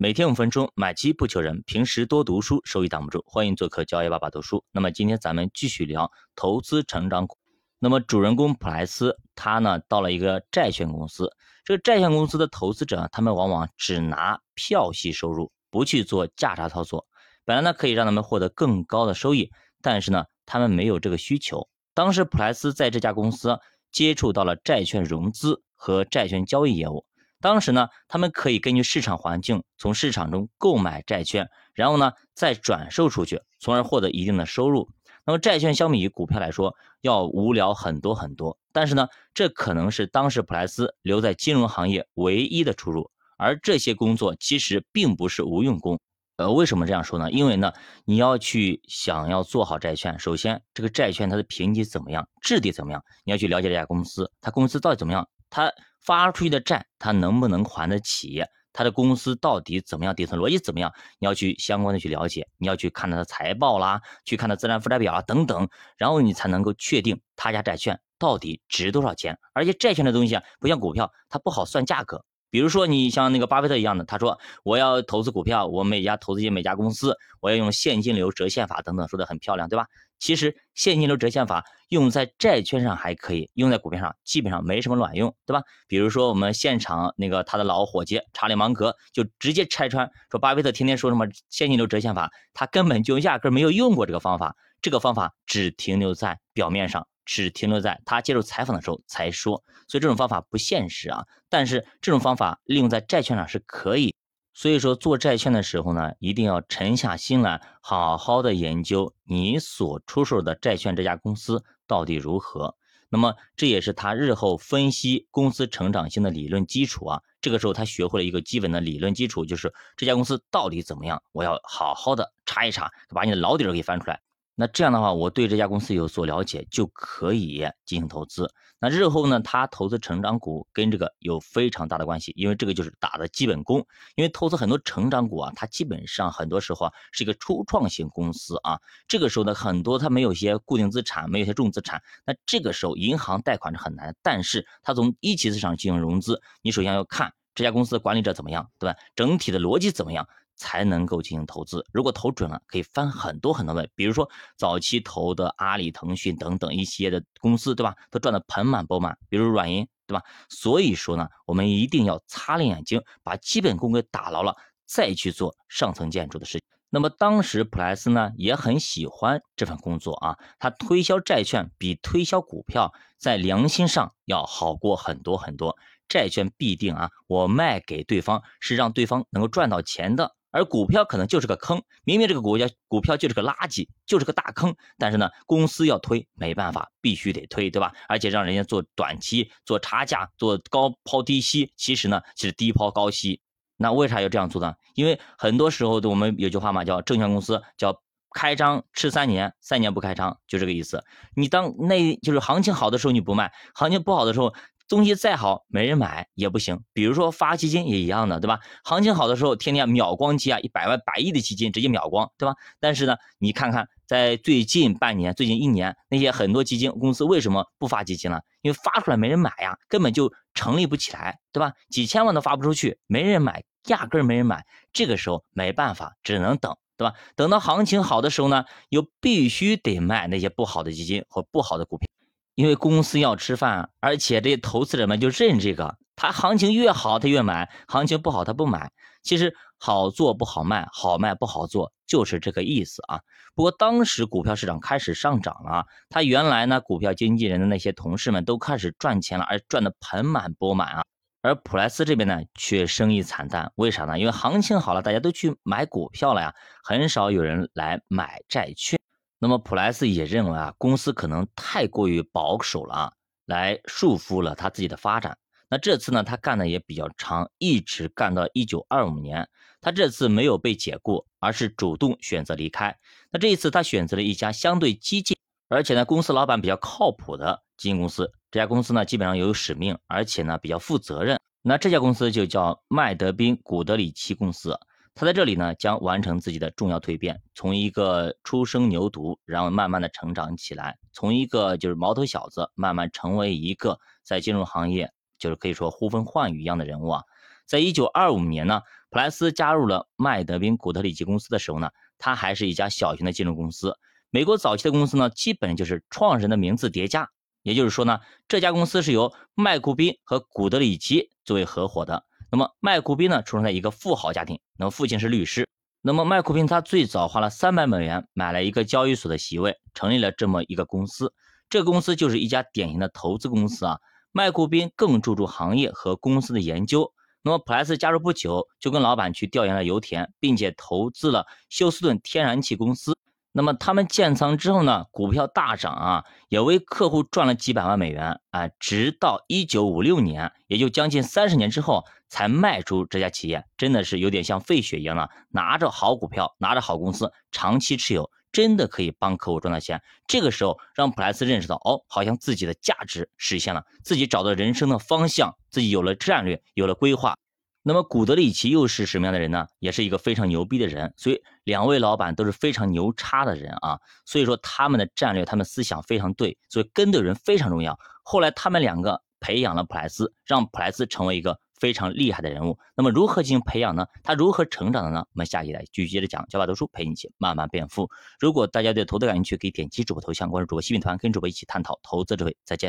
每天五分钟，买基不求人。平时多读书，收益挡不住。欢迎做客交易爸爸读书。那么今天咱们继续聊投资成长股。那么主人公普莱斯，他呢到了一个债券公司。这个债券公司的投资者，他们往往只拿票息收入，不去做价差操作。本来呢可以让他们获得更高的收益，但是呢他们没有这个需求。当时普莱斯在这家公司接触到了债券融资和债券交易业务。当时呢，他们可以根据市场环境，从市场中购买债券，然后呢再转售出去，从而获得一定的收入。那么债券相比于股票来说，要无聊很多很多。但是呢，这可能是当时普莱斯留在金融行业唯一的出路。而这些工作其实并不是无用功。呃，为什么这样说呢？因为呢，你要去想要做好债券，首先这个债券它的评级怎么样，质地怎么样，你要去了解这家公司，它公司到底怎么样，他。发出去的债，他能不能还得起？他的公司到底怎么样？底层逻辑怎么样？你要去相关的去了解，你要去看他的财报啦，去看他资产负债表啊等等，然后你才能够确定他家债券到底值多少钱。而且债券的东西啊，不像股票，它不好算价格。比如说你像那个巴菲特一样的，他说我要投资股票，我每家投资进每家公司，我要用现金流折现法等等，说的很漂亮，对吧？其实现金流折现法用在债券上还可以，用在股票上基本上没什么卵用，对吧？比如说我们现场那个他的老伙计查理芒格就直接拆穿说，巴菲特天天说什么现金流折现法，他根本就压根没有用过这个方法，这个方法只停留在表面上，只停留在他接受采访的时候才说，所以这种方法不现实啊。但是这种方法利用在债券上是可以。所以说，做债券的时候呢，一定要沉下心来，好好的研究你所出售的债券这家公司到底如何。那么，这也是他日后分析公司成长性的理论基础啊。这个时候，他学会了一个基本的理论基础，就是这家公司到底怎么样，我要好好的查一查，把你的老底儿给翻出来。那这样的话，我对这家公司有所了解，就可以进行投资。那日后呢，他投资成长股跟这个有非常大的关系，因为这个就是打的基本功。因为投资很多成长股啊，它基本上很多时候啊是一个初创型公司啊，这个时候呢，很多它没有一些固定资产，没有一些重资产，那这个时候银行贷款是很难。但是它从一级市场进行融资，你首先要看这家公司的管理者怎么样，对吧？整体的逻辑怎么样？才能够进行投资。如果投准了，可以翻很多很多倍。比如说早期投的阿里、腾讯等等一些的公司，对吧？都赚得盆满钵满。比如软银，对吧？所以说呢，我们一定要擦亮眼睛，把基本功给打牢了，再去做上层建筑的事。那么当时普莱斯呢也很喜欢这份工作啊，他推销债券比推销股票在良心上要好过很多很多。债券必定啊，我卖给对方是让对方能够赚到钱的。而股票可能就是个坑，明明这个股票股票就是个垃圾，就是个大坑，但是呢，公司要推没办法，必须得推，对吧？而且让人家做短期、做差价、做高抛低吸，其实呢，其实低抛高吸。那为啥要这样做呢？因为很多时候我们有句话嘛，叫证券公司叫开张吃三年，三年不开张，就这个意思。你当那就是行情好的时候你不卖，行情不好的时候。东西再好，没人买也不行。比如说发基金也一样的，对吧？行情好的时候，天天秒光机啊，一百万、百亿的基金直接秒光，对吧？但是呢，你看看在最近半年、最近一年，那些很多基金公司为什么不发基金了？因为发出来没人买呀，根本就成立不起来，对吧？几千万都发不出去，没人买，压根儿没人买。这个时候没办法，只能等，对吧？等到行情好的时候呢，又必须得卖那些不好的基金和不好的股票。因为公司要吃饭，而且这些投资者们就认这个，他行情越好他越买，行情不好他不买。其实好做不好卖，好卖不好做，就是这个意思啊。不过当时股票市场开始上涨了，他原来呢股票经纪人的那些同事们都开始赚钱了，而赚的盆满钵满啊。而普莱斯这边呢却生意惨淡，为啥呢？因为行情好了，大家都去买股票了呀，很少有人来买债券。那么普莱斯也认为啊，公司可能太过于保守了啊，来束缚了他自己的发展。那这次呢，他干的也比较长，一直干到一九二五年。他这次没有被解雇，而是主动选择离开。那这一次他选择了一家相对激进，而且呢，公司老板比较靠谱的基金公司。这家公司呢，基本上有使命，而且呢，比较负责任。那这家公司就叫麦德宾古德里奇公司。他在这里呢，将完成自己的重要蜕变，从一个初生牛犊，然后慢慢的成长起来，从一个就是毛头小子，慢慢成为一个在金融行业就是可以说呼风唤雨一样的人物啊。在一九二五年呢，普莱斯加入了麦德宾古特里奇公司的时候呢，他还是一家小型的金融公司。美国早期的公司呢，基本就是创始人的名字叠加，也就是说呢，这家公司是由麦库宾和古德里奇作为合伙的。那么麦库宾呢，出生在一个富豪家庭，那么父亲是律师。那么麦库宾他最早花了三百美元买了一个交易所的席位，成立了这么一个公司。这公司就是一家典型的投资公司啊。麦库宾更注重行业和公司的研究。那么普莱斯加入不久，就跟老板去调研了油田，并且投资了休斯顿天然气公司。那么他们建仓之后呢，股票大涨啊，也为客户赚了几百万美元啊。直到一九五六年，也就将近三十年之后，才卖出这家企业，真的是有点像费雪一样了。拿着好股票，拿着好公司，长期持有。真的可以帮客户赚到钱。这个时候，让普莱斯认识到，哦，好像自己的价值实现了，自己找到人生的方向，自己有了战略，有了规划。那么，古德里奇又是什么样的人呢？也是一个非常牛逼的人。所以，两位老板都是非常牛叉的人啊。所以说，他们的战略，他们思想非常对。所以，跟对人非常重要。后来，他们两个培养了普莱斯，让普莱斯成为一个。非常厉害的人物，那么如何进行培养呢？他如何成长的呢？我们下期来继续接着讲，教法读书陪你一起慢慢变富。如果大家对投资感兴趣，可以点击主播头像关注主播新品团，跟主播一起探讨投资智慧。再见。